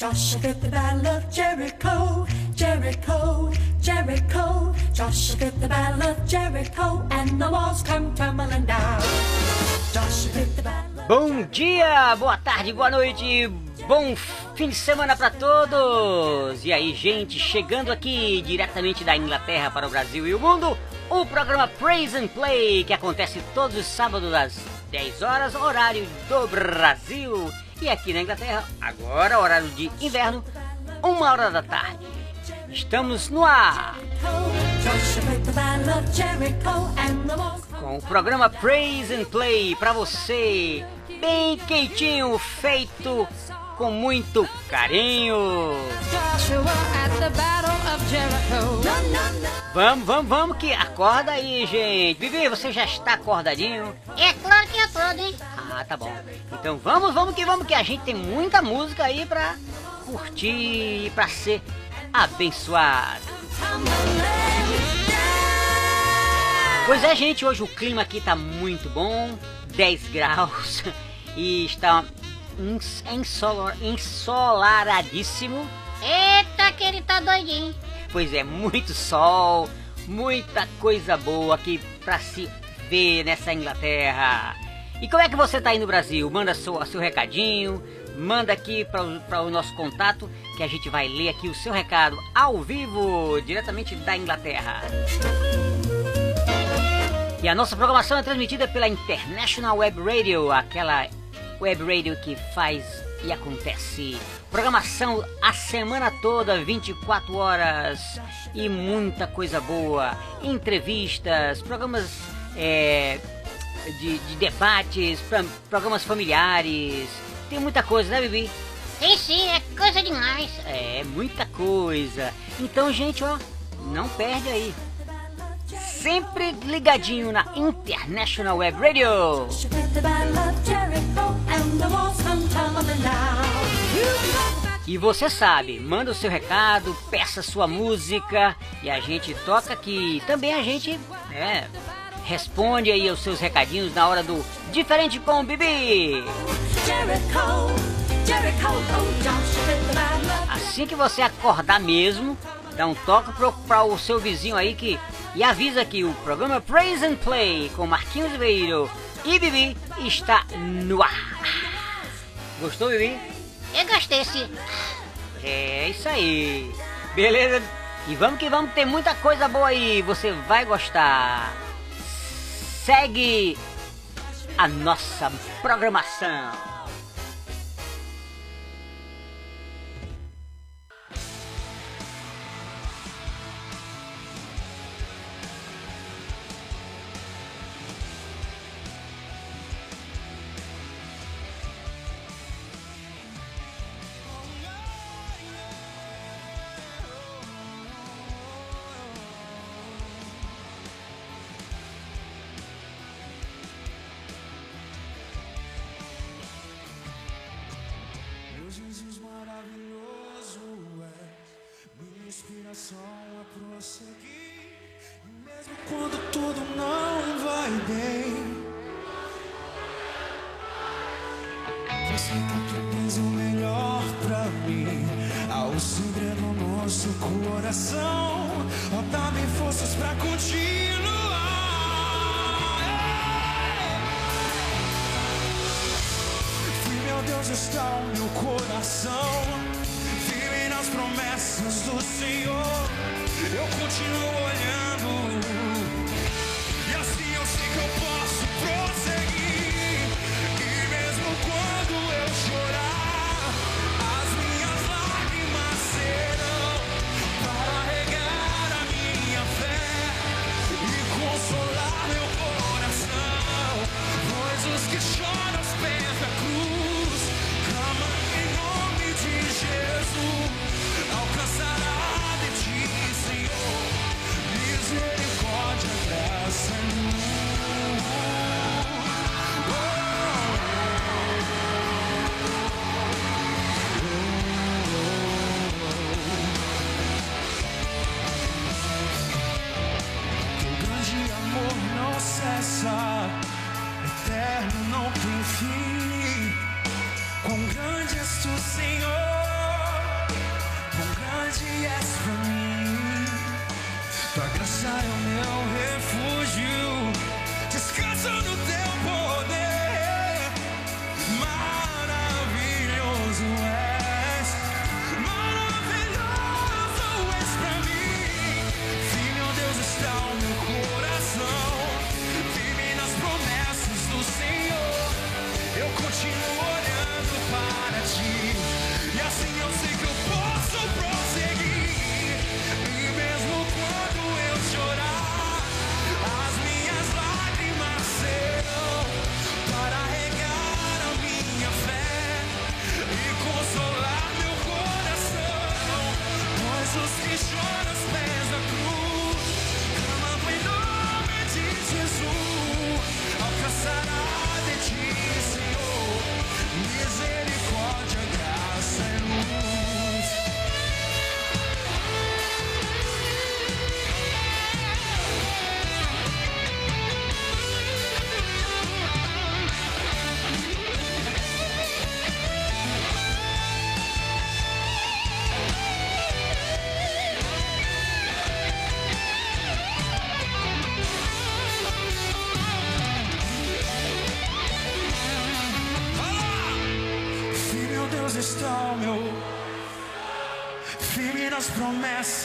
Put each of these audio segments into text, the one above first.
Joshua the battle of Jericho, Jericho, Jericho. Joshua the battle of Jericho, and the walls come tumbling down. Joshua the battle Bom dia, boa tarde, boa noite, bom fim de semana para todos! E aí, gente, chegando aqui diretamente da Inglaterra para o Brasil e o mundo, o programa Praise and Play, que acontece todos os sábados às 10 horas, horário do Brasil. E aqui na Inglaterra, agora, horário de inverno, uma hora da tarde. Estamos no ar com o programa Praise and Play para você, bem quentinho, feito com muito carinho. Vamos, vamos, vamos que acorda aí, gente. Bibi, você já está acordadinho? É claro que eu tô, né? Ah, tá bom. Então vamos, vamos que vamos que a gente tem muita música aí pra curtir e pra ser abençoado. Pois é, gente, hoje o clima aqui tá muito bom, 10 graus e está ensolar, ensolaradíssimo. Eita, que ele tá doidinho. Pois é, muito sol, muita coisa boa aqui pra se ver nessa Inglaterra. E como é que você tá aí no Brasil? Manda seu, seu recadinho, manda aqui para o nosso contato que a gente vai ler aqui o seu recado ao vivo, diretamente da Inglaterra. E a nossa programação é transmitida pela International Web Radio, aquela web radio que faz e acontece. Programação a semana toda, 24 horas e muita coisa boa. Entrevistas, programas é, de, de debates, pro- programas familiares. Tem muita coisa, né, Bibi? Sim, sim, é coisa demais. É, muita coisa. Então, gente, ó, não perde aí. Sempre ligadinho na International Web Radio. E você sabe, manda o seu recado, peça sua música e a gente toca aqui. Também a gente né, responde aí os seus recadinhos na hora do Diferente com o Bibi. Oh, Assim que você acordar mesmo, dá um toque pro, pra o seu vizinho aí que e avisa que o programa Praise and Play com Marquinhos Ribeiro e Bibi está no ar. Gostou, Bibi? Eu gostei, sim. É isso aí. Beleza? E vamos que vamos, tem muita coisa boa aí. Você vai gostar. Segue a nossa programação. Prosseguir. Mesmo quando tudo não vai bem, você sempre fez o melhor pra mim. Um segredo no nosso coração. Ó, dá-me forças pra continuar. Firme, meu Deus, está o meu coração. Firme nas promessas do Senhor. Eu continuo olhando. promessa, eterno não tem fim. Quão grande és tu, Senhor, quão grande és pra mim. Tua graça é o meu refúgio, descanso no teu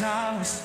house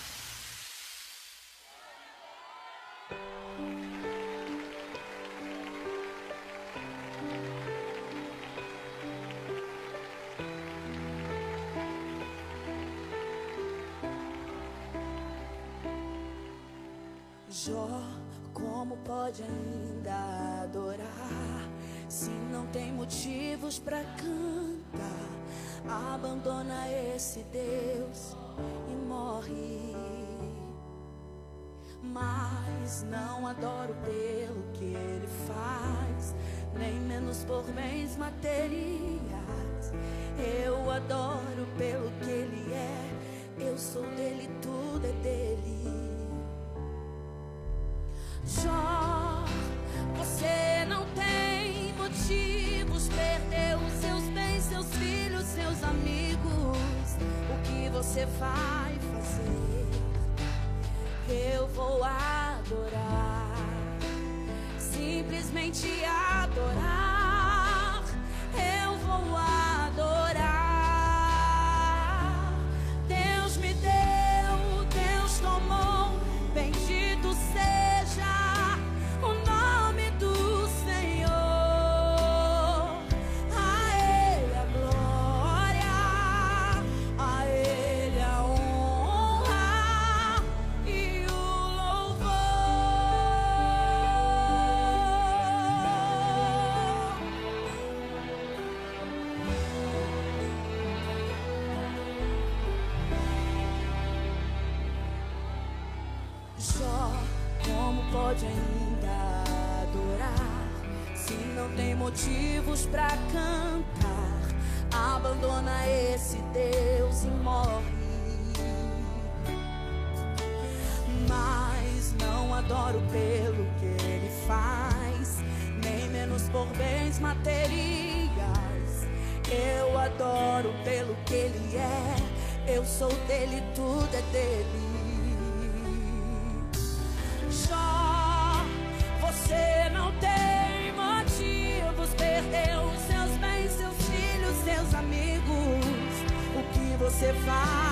vai fazer. Eu vou adorar, simplesmente adorar. pra cantar. Abandona esse Deus e morre. Mas não adoro pelo que ele faz, nem menos por bens materiais. Eu adoro pelo que ele é. Eu sou dele, tudo é dele. você faz.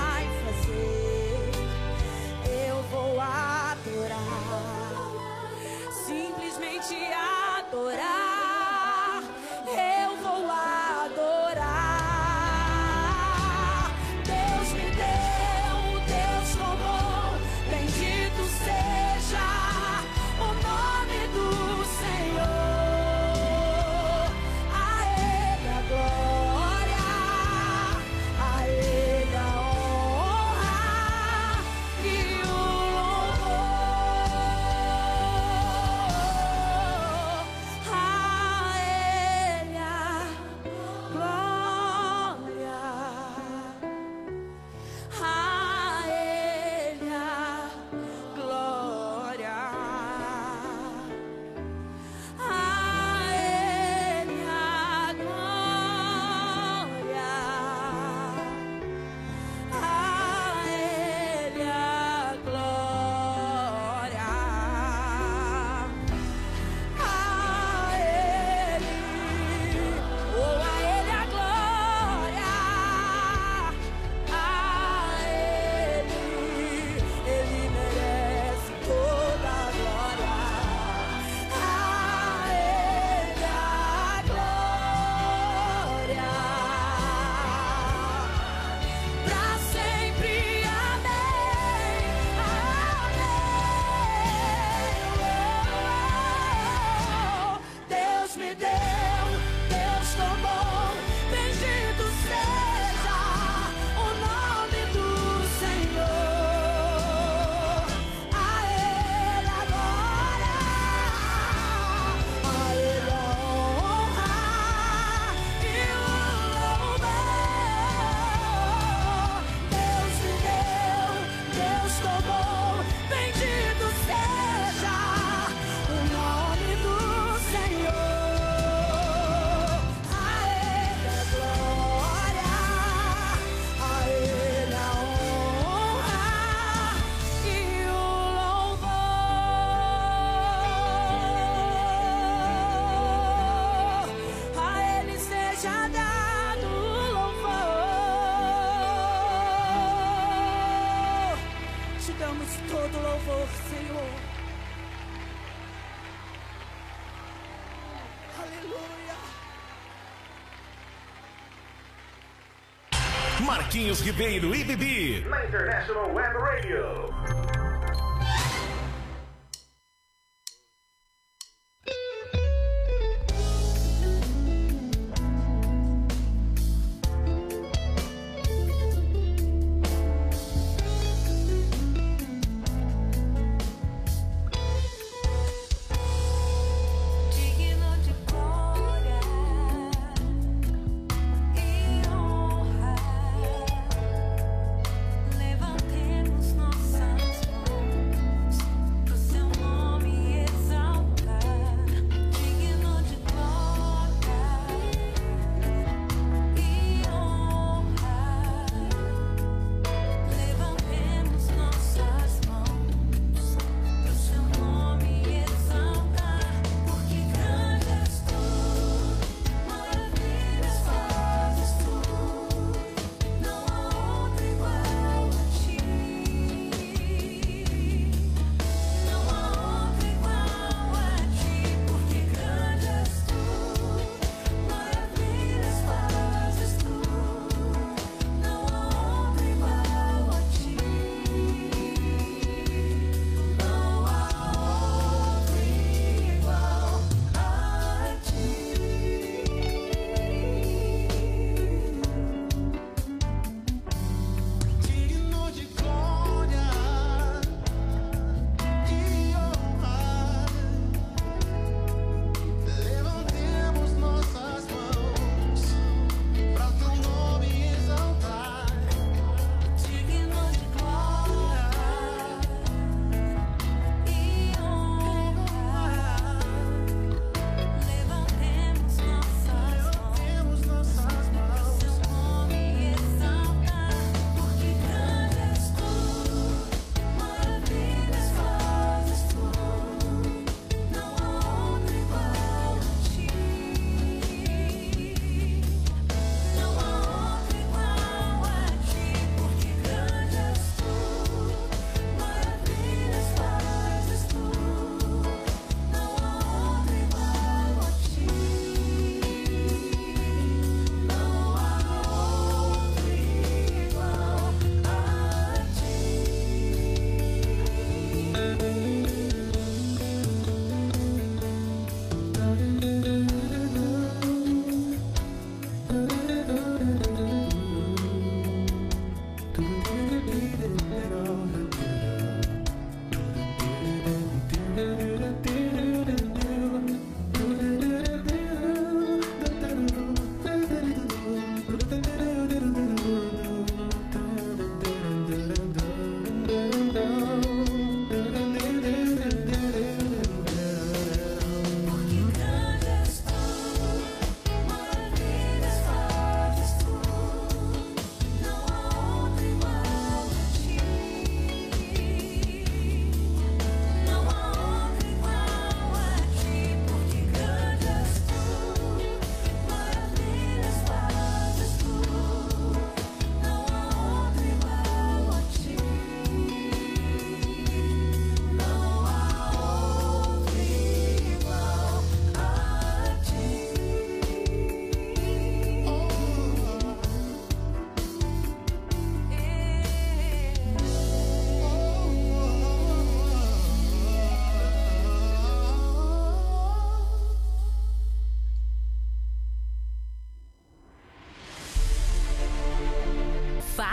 Marquinhos Ribeiro e Bibi. Na International Web Radio.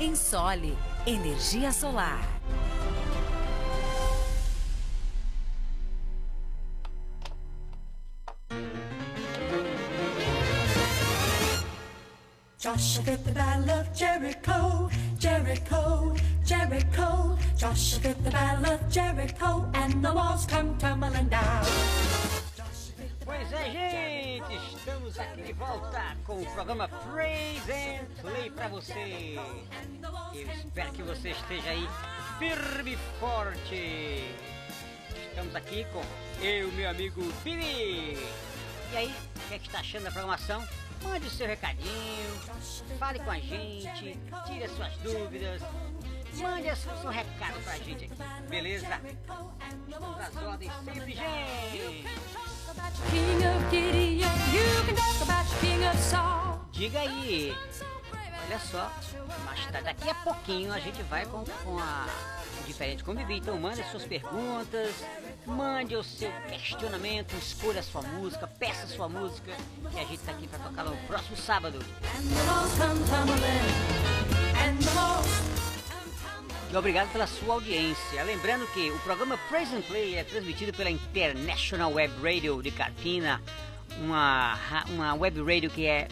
Ensole Energia Solar. Joshua fit the battle of Jericho, Jericho, Jericho. Joshua fit the battle of Jericho, and the walls come tumbling down. Pois é, gente, estamos aqui de volta com o programa Praise and Play pra você. Eu espero que você esteja aí firme e forte. Estamos aqui com eu, meu amigo Billy. E aí, o que é que está achando da programação? Mande seu recadinho, fale com a gente, tire as suas dúvidas, mande o seu recado pra gente aqui, beleza? Vamos às ordens sempre, gente! Diga aí, olha só, mas tá, daqui a pouquinho a gente vai com, com a diferente com Bibi. Então mande suas perguntas, mande o seu questionamento, escolha a sua música, peça a sua música, que a gente tá aqui para tocar no próximo sábado. And E obrigado pela sua audiência. Lembrando que o programa Praise and Play é transmitido pela International Web Radio de Carpina, uma, uma web radio que é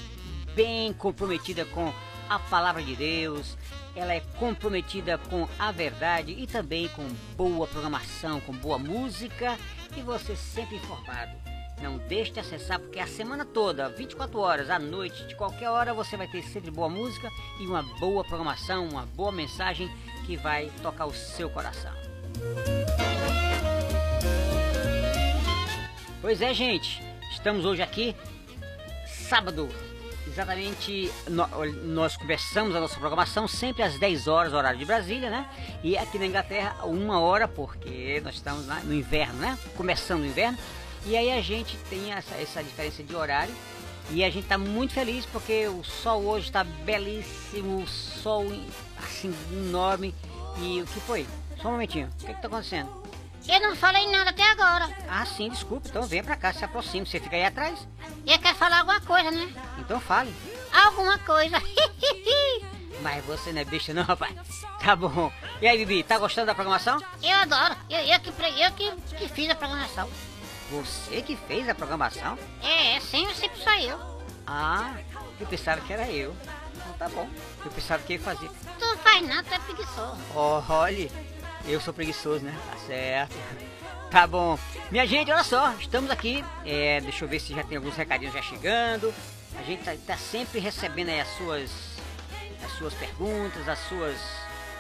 bem comprometida com a palavra de Deus, ela é comprometida com a verdade e também com boa programação, com boa música e você sempre informado. Não deixe de acessar porque a semana toda, 24 horas, à noite, de qualquer hora, você vai ter sempre boa música e uma boa programação, uma boa mensagem que vai tocar o seu coração. Pois é, gente, estamos hoje aqui, sábado, exatamente, nós começamos a nossa programação sempre às 10 horas, horário de Brasília, né? E aqui na Inglaterra, uma hora, porque nós estamos no inverno, né? Começando o inverno. E aí a gente tem essa, essa diferença de horário. E a gente está muito feliz porque o sol hoje está belíssimo, o sol assim enorme. E o que foi? Só um momentinho, o que está acontecendo? Eu não falei nada até agora. Ah, sim, desculpa, então vem pra cá, se aproxima, você fica aí atrás? Eu quero falar alguma coisa, né? Então fale. Alguma coisa. Mas você não é bicho não, rapaz. Tá bom. E aí, Bibi, tá gostando da programação? Eu adoro. Eu, eu, que, eu que, que fiz a programação. Você que fez a programação? É, é sempre, sempre sou eu. Ah, eu pensava que era eu. Então tá bom. Eu pensava que ia fazer. Tu não faz nada, tu é preguiçoso. Oh, olha, eu sou preguiçoso, né? Tá certo. Tá bom. Minha gente, olha só, estamos aqui. É, deixa eu ver se já tem alguns recadinhos já chegando. A gente tá, tá sempre recebendo aí as suas, as suas perguntas, as suas,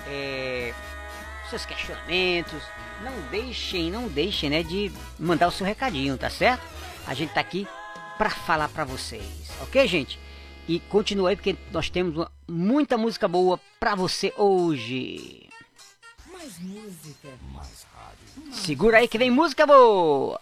é, seus questionamentos. Não deixem, não deixem, né, de mandar o seu recadinho, tá certo? A gente tá aqui pra falar pra vocês, ok, gente? E continua aí porque nós temos uma- muita música boa pra você hoje. Mais música. Segura aí que vem música boa.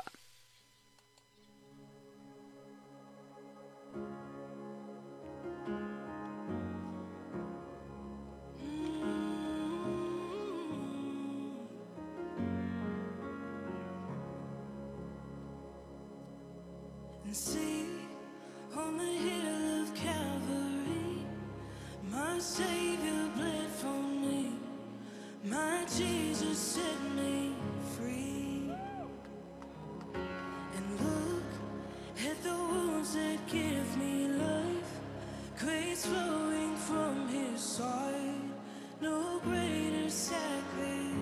Savior bled for me, my Jesus set me free. And look at the wounds that give me life, grace flowing from His side, no greater sacrifice.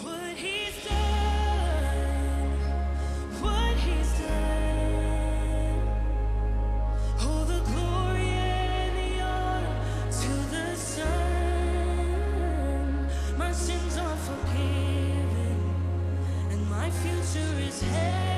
What He's done. Future is heaven.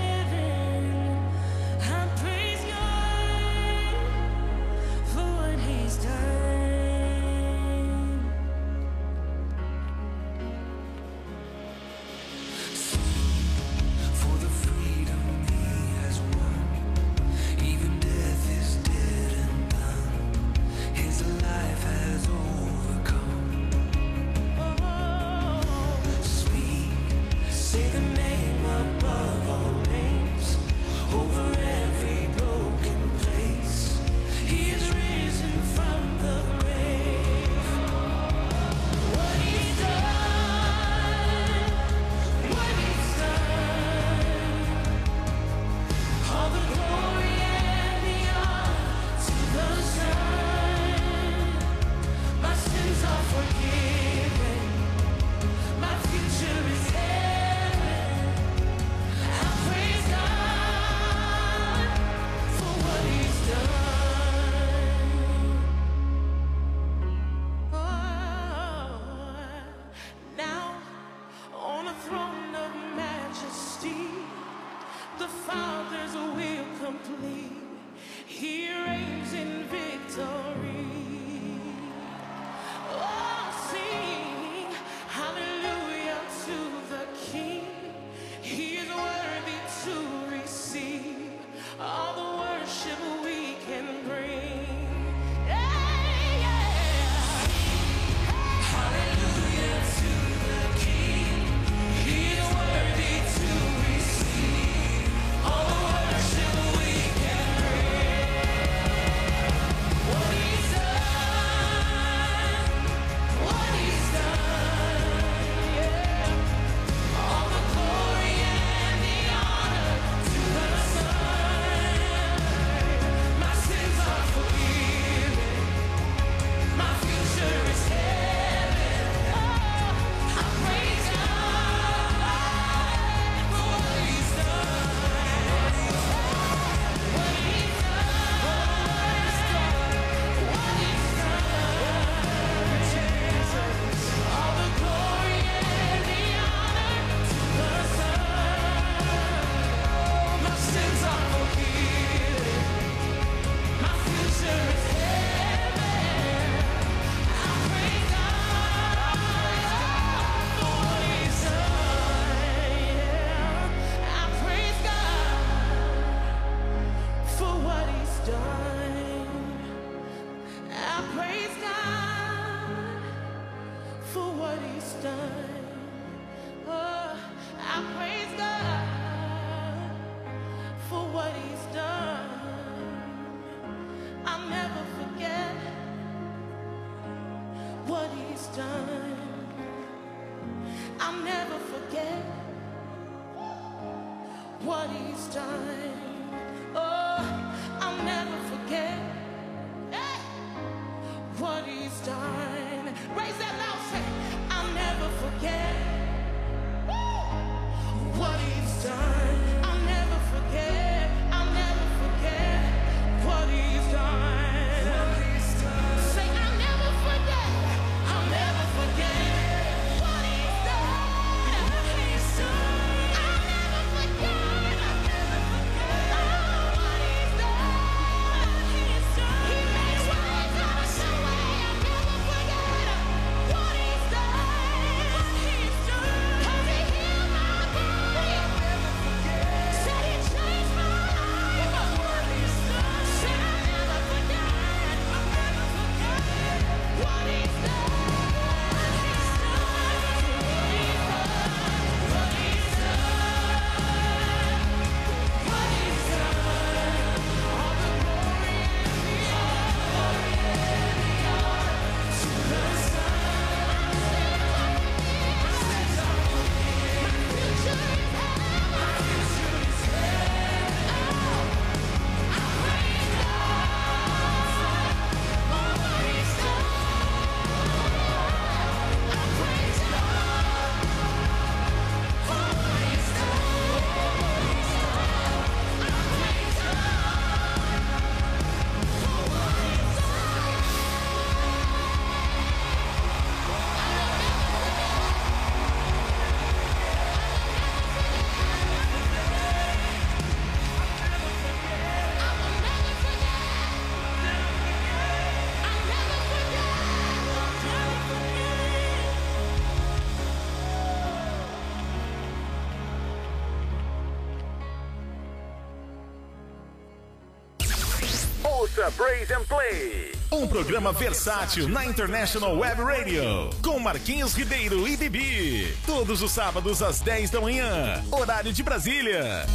Praise and Play. Um programa versátil na International Web Radio. Com Marquinhos Ribeiro e Bibi. Todos os sábados às 10 da manhã. Horário de Brasília.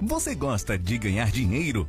Você gosta de ganhar dinheiro?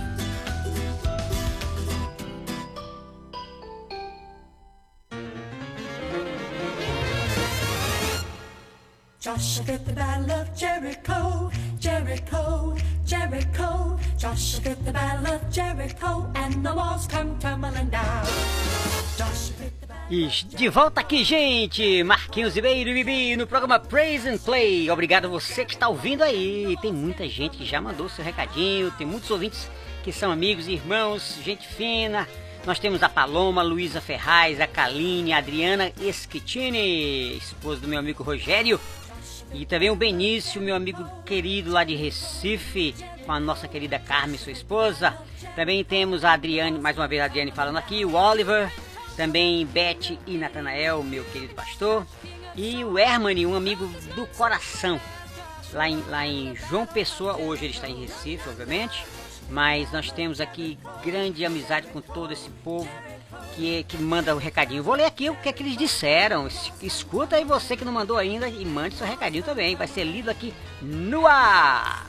Joshua the battle of Jericho, Jericho, Jericho. Joshua the battle of Jericho, and the walls come tumbling down. De volta aqui, gente! Marquinhos Ribeiro e Bibi no programa Praise and Play. Obrigado a você que está ouvindo aí. Tem muita gente que já mandou seu recadinho, tem muitos ouvintes que são amigos, irmãos, gente fina. Nós temos a Paloma, Luísa Ferraz, a Kaline, a Adriana Esquitini, esposa do meu amigo Rogério. E também o Benício, meu amigo querido lá de Recife, com a nossa querida Carmen, sua esposa. Também temos a Adriane, mais uma vez a Adriane falando aqui, o Oliver, também Beth e Natanael, meu querido pastor. E o Hermani, um amigo do coração, lá em, lá em João Pessoa, hoje ele está em Recife, obviamente. Mas nós temos aqui grande amizade com todo esse povo que, que manda o recadinho. Vou ler aqui o que é que eles disseram. Es- Escuta aí você que não mandou ainda e mande seu recadinho também. Vai ser lido aqui no ar.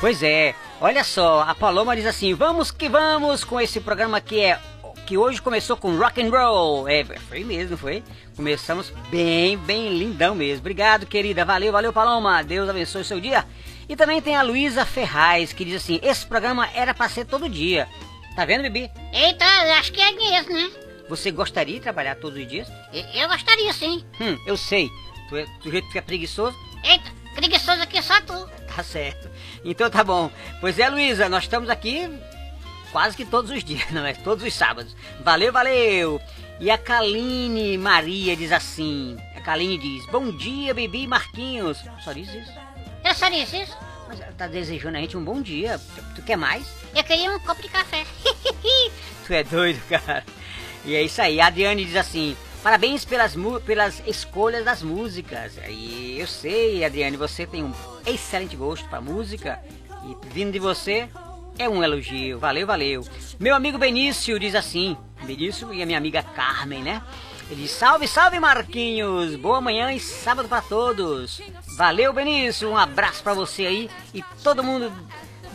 Pois é, olha só, a Paloma diz assim: vamos que vamos com esse programa que é que hoje começou com rock and roll. É, foi mesmo, foi. Começamos bem, bem lindão mesmo. Obrigado, querida. Valeu, valeu, Paloma. Deus abençoe seu dia. E também tem a Luísa Ferraz que diz assim: esse programa era pra ser todo dia. Tá vendo, Bibi? Eita, acho que é mesmo, né? Você gostaria de trabalhar todos os dias? Eu gostaria sim. Hum, eu sei. Tu é, do jeito que é preguiçoso, Eita, preguiçoso aqui é só tu. Tá certo. Então tá bom. Pois é, Luísa, nós estamos aqui quase que todos os dias, não é? Todos os sábados. Valeu, valeu! E a Kaline Maria diz assim: a Kaline diz, bom dia, Bibi Marquinhos. Só diz isso. Só disse isso. Mas ela tá desejando a gente um bom dia. Tu, tu quer mais? Eu queria um copo de café. Tu é doido, cara. E é isso aí. A Adriane diz assim: parabéns pelas, pelas escolhas das músicas. E eu sei, Adriane, você tem um excelente gosto pra música. E vindo de você, é um elogio. Valeu, valeu. Meu amigo Benício diz assim: Benício e a minha amiga Carmen, né? Ele diz: Salve, salve Marquinhos! Boa manhã e sábado para todos. Valeu, Benício. Um abraço para você aí e todo mundo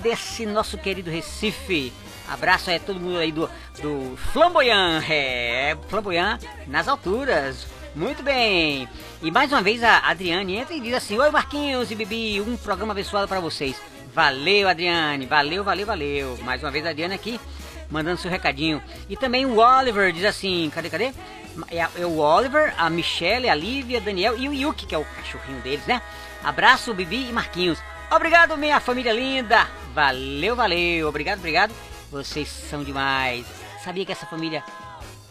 desse nosso querido Recife. Abraço aí a todo mundo aí do, do Flamboyant. É, Flamboyant nas alturas. Muito bem. E mais uma vez a Adriane entra e diz assim: Oi Marquinhos e Bibi, um programa abençoado para vocês. Valeu, Adriane. Valeu, valeu, valeu. Mais uma vez a Adriane aqui mandando seu recadinho. E também o Oliver diz assim: cadê, cadê? É, é o Oliver, a Michelle, a Lívia, Daniel e o Yuki, que é o cachorrinho deles, né? Abraço, Bibi e Marquinhos. Obrigado, minha família linda. Valeu, valeu. Obrigado, obrigado. Vocês são demais. Sabia que essa família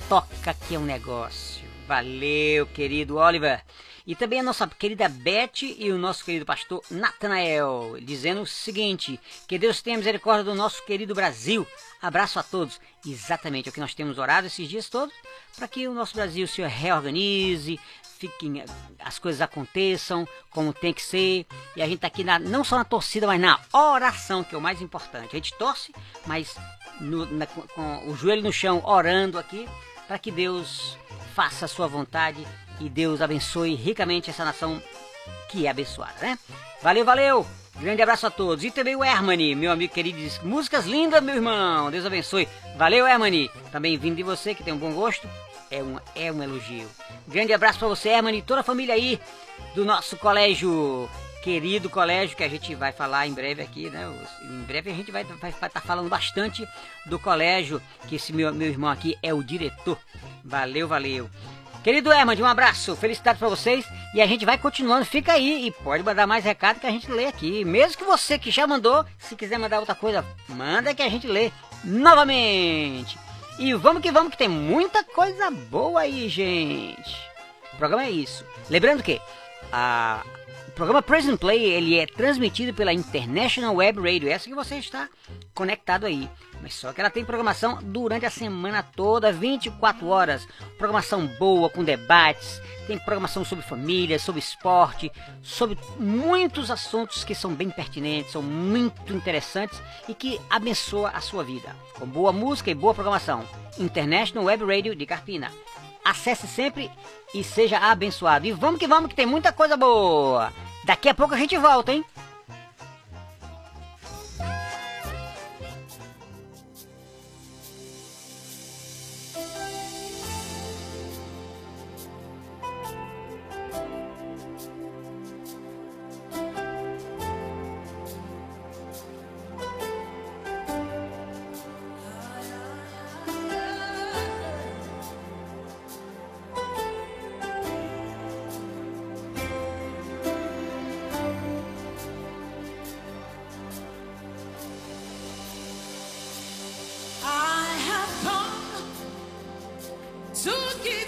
toca aqui é um negócio. Valeu, querido Oliver. E também a nossa querida Beth e o nosso querido pastor Natanael, dizendo o seguinte: que Deus tenha misericórdia do nosso querido Brasil. Abraço a todos. Exatamente, é o que nós temos orado esses dias todos, para que o nosso Brasil se reorganize, fiquem, as coisas aconteçam como tem que ser. E a gente está aqui na, não só na torcida, mas na oração, que é o mais importante. A gente torce, mas no, na, com o joelho no chão, orando aqui, para que Deus faça a sua vontade e Deus abençoe ricamente essa nação que é abençoada, né? Valeu, valeu! Grande abraço a todos. E também o Hermani, meu amigo querido, Músicas lindas, meu irmão. Deus abençoe. Valeu, Hermani. Também vindo de você, que tem um bom gosto. É um, é um elogio. Grande abraço para você, Hermani, e toda a família aí do nosso colégio, querido colégio, que a gente vai falar em breve aqui, né? Em breve a gente vai estar tá falando bastante do colégio, que esse meu, meu irmão aqui é o diretor. Valeu, valeu. Querido Herman, um abraço, felicidades para vocês e a gente vai continuando. Fica aí e pode mandar mais recado que a gente lê aqui. Mesmo que você que já mandou, se quiser mandar outra coisa, manda que a gente lê novamente. E vamos que vamos, que tem muita coisa boa aí, gente. O programa é isso. Lembrando que a, o programa Present Play ele é transmitido pela International Web Radio, essa que você está conectado aí. Mas só que ela tem programação durante a semana toda, 24 horas. Programação boa, com debates. Tem programação sobre família, sobre esporte, sobre muitos assuntos que são bem pertinentes, são muito interessantes e que abençoa a sua vida. Com boa música e boa programação. International Web Radio de Carpina. Acesse sempre e seja abençoado. E vamos que vamos, que tem muita coisa boa. Daqui a pouco a gente volta, hein? to give.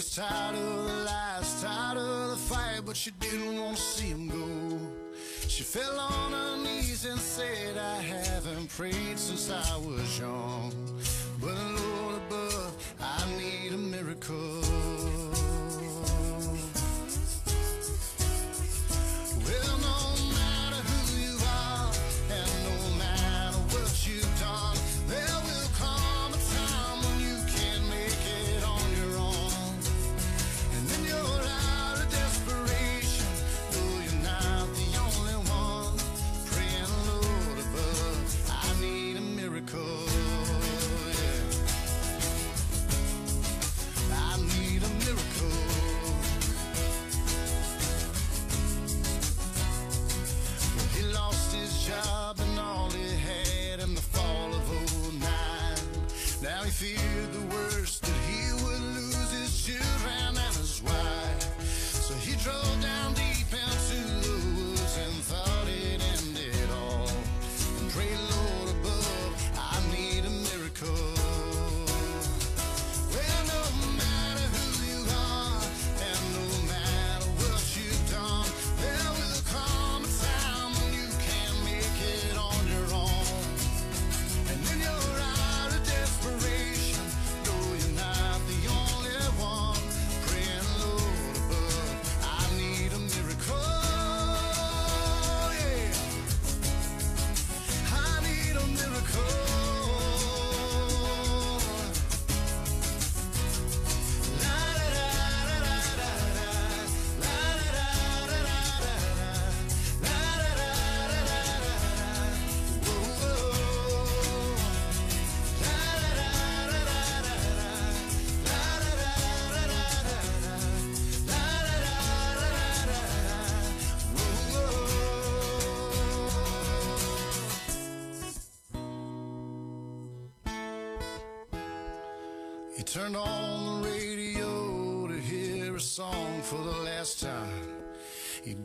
was tired of the lies, tired of the fight, but she didn't want to see him go. She fell on her knees and said, I haven't prayed since I was young.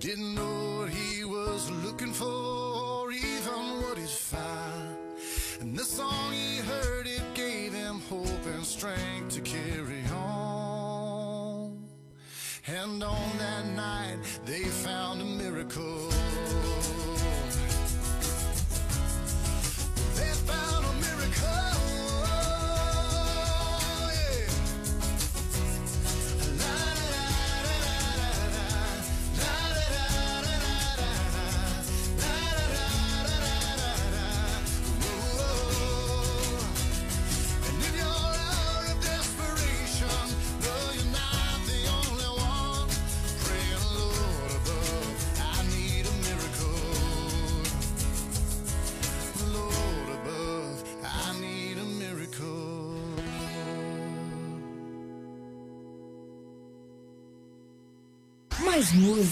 Didn't know what he was looking for or even what he'd find. And the song he heard, it gave him hope and strength to carry on. And on that night, they found a miracle.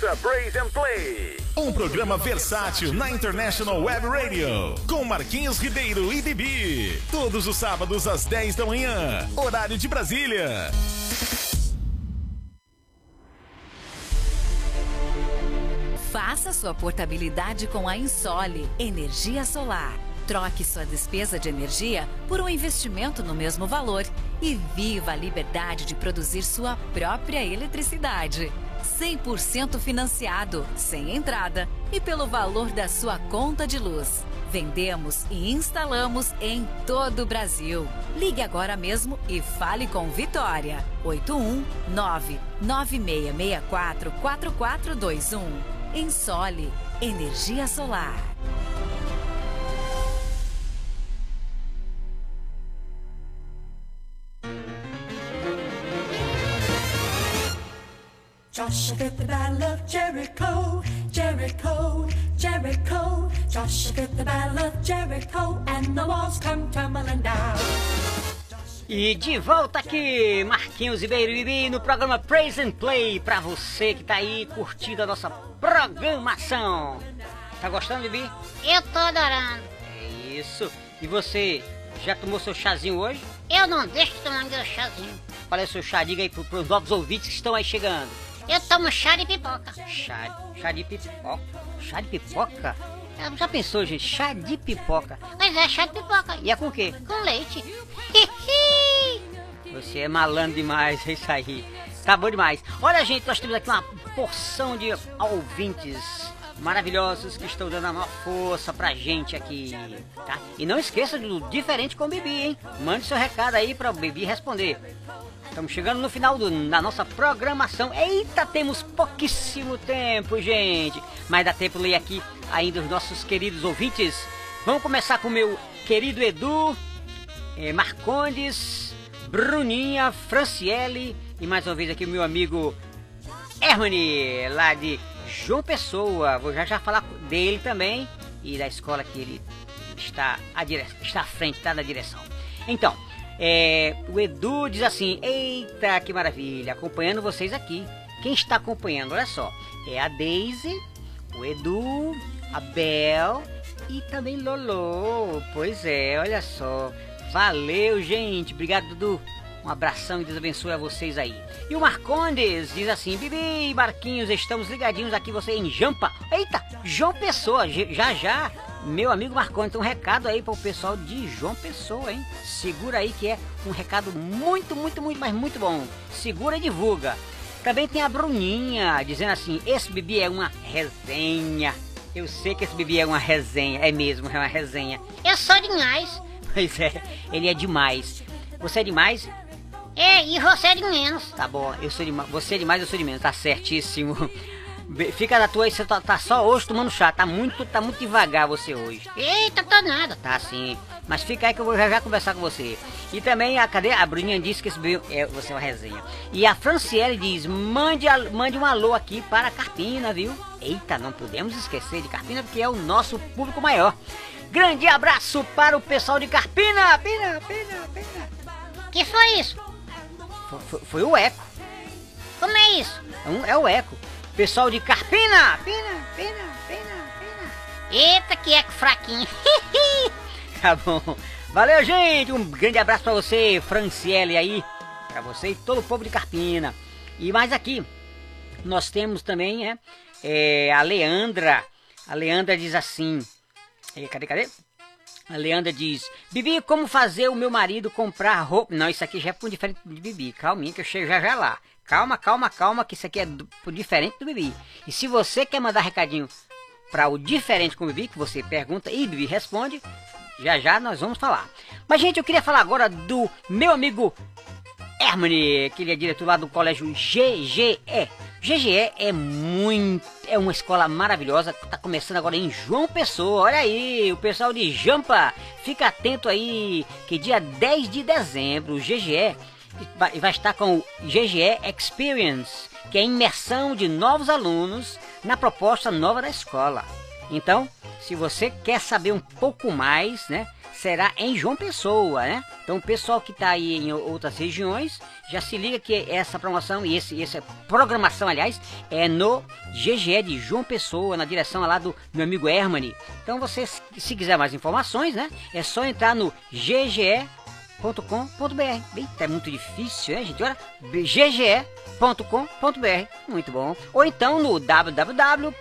Ouça Praise and Play. Um programa versátil na International Web Radio. Com Marquinhos Ribeiro e Bibi. Todos os sábados às 10 da manhã. Horário de Brasília. Faça sua portabilidade com a Insole Energia Solar. Troque sua despesa de energia por um investimento no mesmo valor e viva a liberdade de produzir sua própria eletricidade. 100% financiado, sem entrada e pelo valor da sua conta de luz. Vendemos e instalamos em todo o Brasil. Ligue agora mesmo e fale com Vitória. 819 9664 4421. Ensole Energia Solar. Joshua the battle of Jericho, Jericho, Jericho. Joshua the battle of Jericho, and the walls come tumbling down. E de volta aqui, Marquinhos Ribeiro e Bibi, no programa Praise and Play, pra você que tá aí curtindo a nossa programação. Tá gostando, Bibi? Eu tô adorando. É isso. E você, já tomou seu chazinho hoje? Eu não deixo de tomar meu chazinho. Qual é o seu chá? Diga aí pro, pros novos ouvintes que estão aí chegando. Eu tomo chá de pipoca. Chá, chá de pipoca? Chá de pipoca? É, Já pensou, gente? Chá de pipoca. Mas é chá de pipoca. E é com o quê? Com leite. Você é malandro demais, é isso aí. Tá bom demais. Olha, gente, nós temos aqui uma porção de ouvintes maravilhosos que estão dando a maior força pra gente aqui, tá? E não esqueça do Diferente com o Bibi, hein? Mande seu recado aí pra o Bibi responder. Estamos chegando no final do- da nossa programação. Eita, temos pouquíssimo tempo, gente. Mas dá tempo de ler aqui ainda os nossos queridos ouvintes. Vamos começar com o meu querido Edu, eh, Marcondes, Bruninha, Franciele, E mais uma vez aqui o meu amigo Hermani, lá de João Pessoa. Vou já já falar dele também e da escola que ele está à, dire... está à frente, está na direção. Então, é, o Edu diz assim: Eita, que maravilha, acompanhando vocês aqui. Quem está acompanhando, olha só, é a Daisy, o Edu, a Bel e também Lolo. Pois é, olha só. Valeu, gente. Obrigado, Dudu. Um abração e Deus abençoe a vocês aí. E o Marcondes diz assim: Bibi, Marquinhos, estamos ligadinhos aqui, você em Jampa. Eita, João Pessoa, já já. Meu amigo Marcondes, tem um recado aí para o pessoal de João Pessoa, hein? Segura aí que é um recado muito, muito, muito, mas muito bom. Segura e divulga. Também tem a Bruninha dizendo assim: esse Bibi é uma resenha. Eu sei que esse Bibi é uma resenha, é mesmo, é uma resenha. Eu sou demais. Pois é, ele é demais. Você é demais? É, e você é de menos. Tá bom, eu sou demais. Você é demais, eu sou de menos. Tá certíssimo. Fica da tua aí, você tá, tá, só hoje tomando chá. Tá muito, tá muito devagar você hoje. Eita, tô nada. Tá sim. Mas fica aí que eu vou já, já conversar com você. E também a cadê? A Bruninha disse que esse é, você é uma resenha. E a Franciele diz: mande, a, mande um alô aqui para a Carpina, viu? Eita, não podemos esquecer de Carpina porque é o nosso público maior. Grande abraço para o pessoal de Carpina! Pina, pina, pina. Que foi isso? Foi, foi, foi o eco. Como é isso? É, um, é o eco. Pessoal de Carpina! Pina, pina, pina, pina. Eita, que eco fraquinho. tá bom. Valeu, gente. Um grande abraço para você, Franciele aí. Para você e todo o povo de Carpina. E mais aqui, nós temos também é, é a Leandra. A Leandra diz assim: Cadê, cadê? A Leandra diz: Bibi, como fazer o meu marido comprar roupa? Não, isso aqui já é por diferente de Bibi. Calminha que eu chego já já lá. Calma, calma, calma, que isso aqui é do, diferente do Bibi. E se você quer mandar recadinho para o diferente com o Bibi, que você pergunta e Bibi responde, já já nós vamos falar. Mas, gente, eu queria falar agora do meu amigo Hermani, que ele é diretor lá do colégio GGE. GGE é muito, é uma escola maravilhosa, tá começando agora em João Pessoa. Olha aí, o pessoal de Jampa, fica atento aí, que dia 10 de dezembro, o GGE vai, vai estar com o GGE Experience, que é a imersão de novos alunos na proposta nova da escola. Então, se você quer saber um pouco mais, né, será em João Pessoa, né? Então o pessoal que está aí em outras regiões já se liga que essa promoção e esse, essa programação, aliás, é no GGE de João Pessoa, na direção lá do meu amigo Hermani. Então você, se quiser mais informações, né? É só entrar no GGE gge.com.br. Eita, é muito difícil, né, gente? Olha, gge.com.br. Muito bom. Ou então no www.gge.com.br.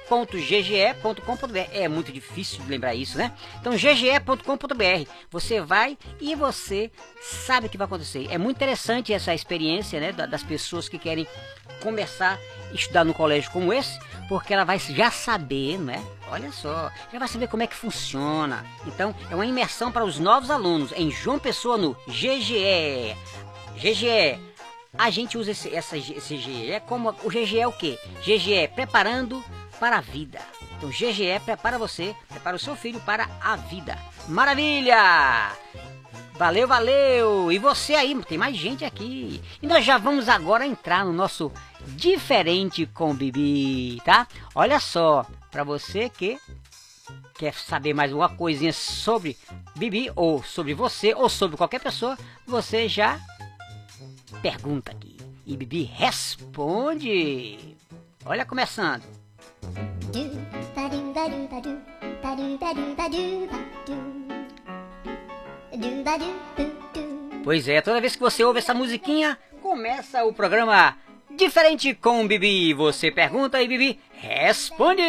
É muito difícil de lembrar isso, né? Então, gge.com.br. Você vai e você sabe o que vai acontecer. É muito interessante essa experiência, né, das pessoas que querem começar a estudar no colégio como esse, porque ela vai já saber, né? Olha só, já vai saber como é que funciona. Então, é uma imersão para os novos alunos em João Pessoa no GGE. GGE. A gente usa esse, essa, esse GGE como o GGE é o quê? GGE é preparando para a vida. Então, GGE prepara você, prepara o seu filho para a vida. Maravilha! Valeu, valeu! E você aí, tem mais gente aqui. E nós já vamos agora entrar no nosso diferente com Bibi, tá? Olha só, para você que quer saber mais uma coisinha sobre Bibi ou sobre você ou sobre qualquer pessoa, você já pergunta aqui e Bibi responde. Olha começando. Pois é, toda vez que você ouve essa musiquinha, começa o programa Diferente com Bibi. Você pergunta e Bibi responde.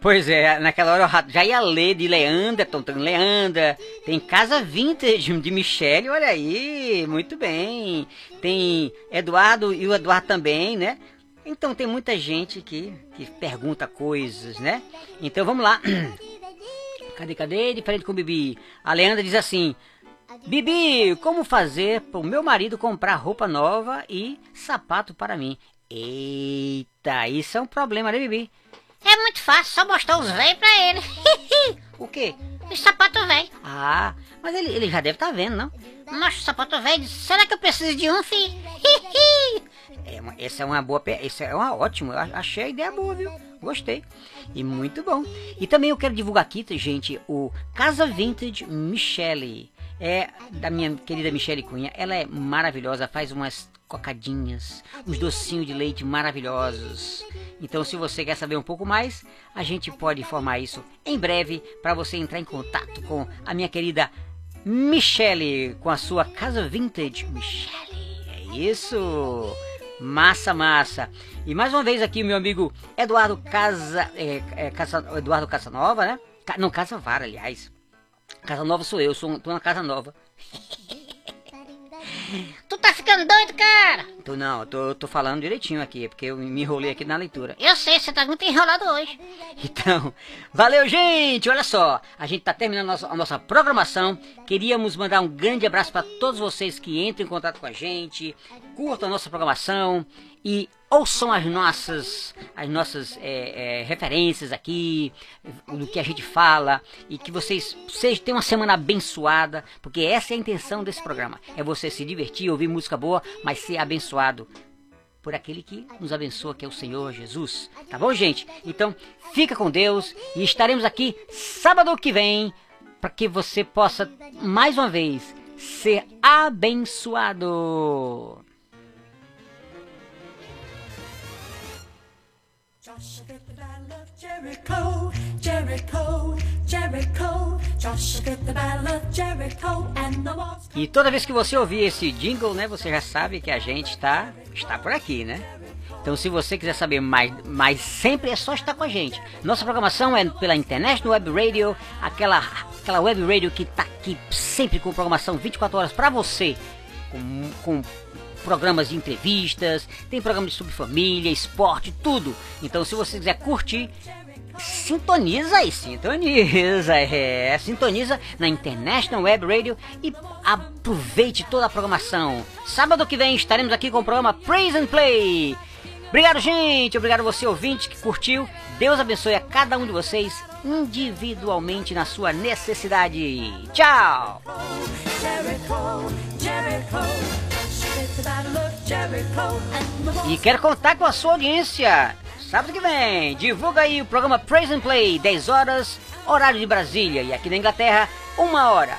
Pois é, naquela hora eu já ia ler de Leandra, tem Leandra, tem Casa Vintage de Michelle, olha aí, muito bem. Tem Eduardo e o Eduardo também, né? Então tem muita gente que, que pergunta coisas, né? Então vamos lá. Cadê, cadê? Diferente com o Bibi. A Leandra diz assim: Bibi, como fazer para o meu marido comprar roupa nova e sapato para mim? Eita, isso é um problema, né, Bibi? É muito fácil, só mostrar os velhos pra ele. o quê? Os sapatos velhos. Ah, mas ele, ele já deve estar tá vendo, não? Nossa, sapato velho, será que eu preciso de um, fi? é essa é uma boa, essa é uma ótima, eu achei a ideia boa, viu? Gostei. E muito bom. E também eu quero divulgar aqui, gente, o Casa Vintage Michele. É da minha querida Michele Cunha. Ela é maravilhosa, faz umas cocadinhas, uns docinhos de leite maravilhosos. Então, se você quer saber um pouco mais, a gente pode informar isso em breve para você entrar em contato com a minha querida Michele, com a sua casa vintage. Michele, é isso. Massa, massa. E mais uma vez aqui, meu amigo Eduardo Casa, é, é, Casa Eduardo Casanova, né? Não, Casa Vara, aliás. Casa Nova sou eu, sou, tô na Casa Nova. Tu tá ficando doido, cara? Tô não, eu tô, tô falando direitinho aqui, porque eu me enrolei aqui na leitura. Eu sei, você tá muito enrolado hoje. Então, valeu, gente! Olha só, a gente tá terminando a nossa, a nossa programação. Queríamos mandar um grande abraço para todos vocês que entram em contato com a gente, curtam a nossa programação e ouçam as nossas, as nossas é, é, referências aqui, do que a gente fala, e que vocês, vocês tenham uma semana abençoada, porque essa é a intenção desse programa: é você se divertir, ouvir música boa, mas ser abençoado por aquele que nos abençoa, que é o Senhor Jesus. Tá bom, gente? Então, fica com Deus e estaremos aqui sábado que vem para que você possa mais uma vez ser abençoado. Joshua E toda vez que você ouvir esse jingle, né, você já sabe que a gente está está por aqui, né? Então, se você quiser saber mais, mais sempre é só estar com a gente. Nossa programação é pela International Web Radio, aquela, aquela web radio que está aqui sempre com programação 24 horas para você, com, com programas de entrevistas, tem programas sobre família, esporte, tudo. Então, se você quiser curtir, sintoniza aí, sintoniza, é, sintoniza na International Web Radio e aproveite toda a programação. Sábado que vem estaremos aqui com o programa Praise and Play. Obrigado, gente. Obrigado você, ouvinte, que curtiu. Deus abençoe a cada um de vocês individualmente na sua necessidade. Tchau! E quero contar com a sua audiência sábado que vem. Divulga aí o programa Praise and Play, 10 horas, horário de Brasília. E aqui na Inglaterra, 1 hora.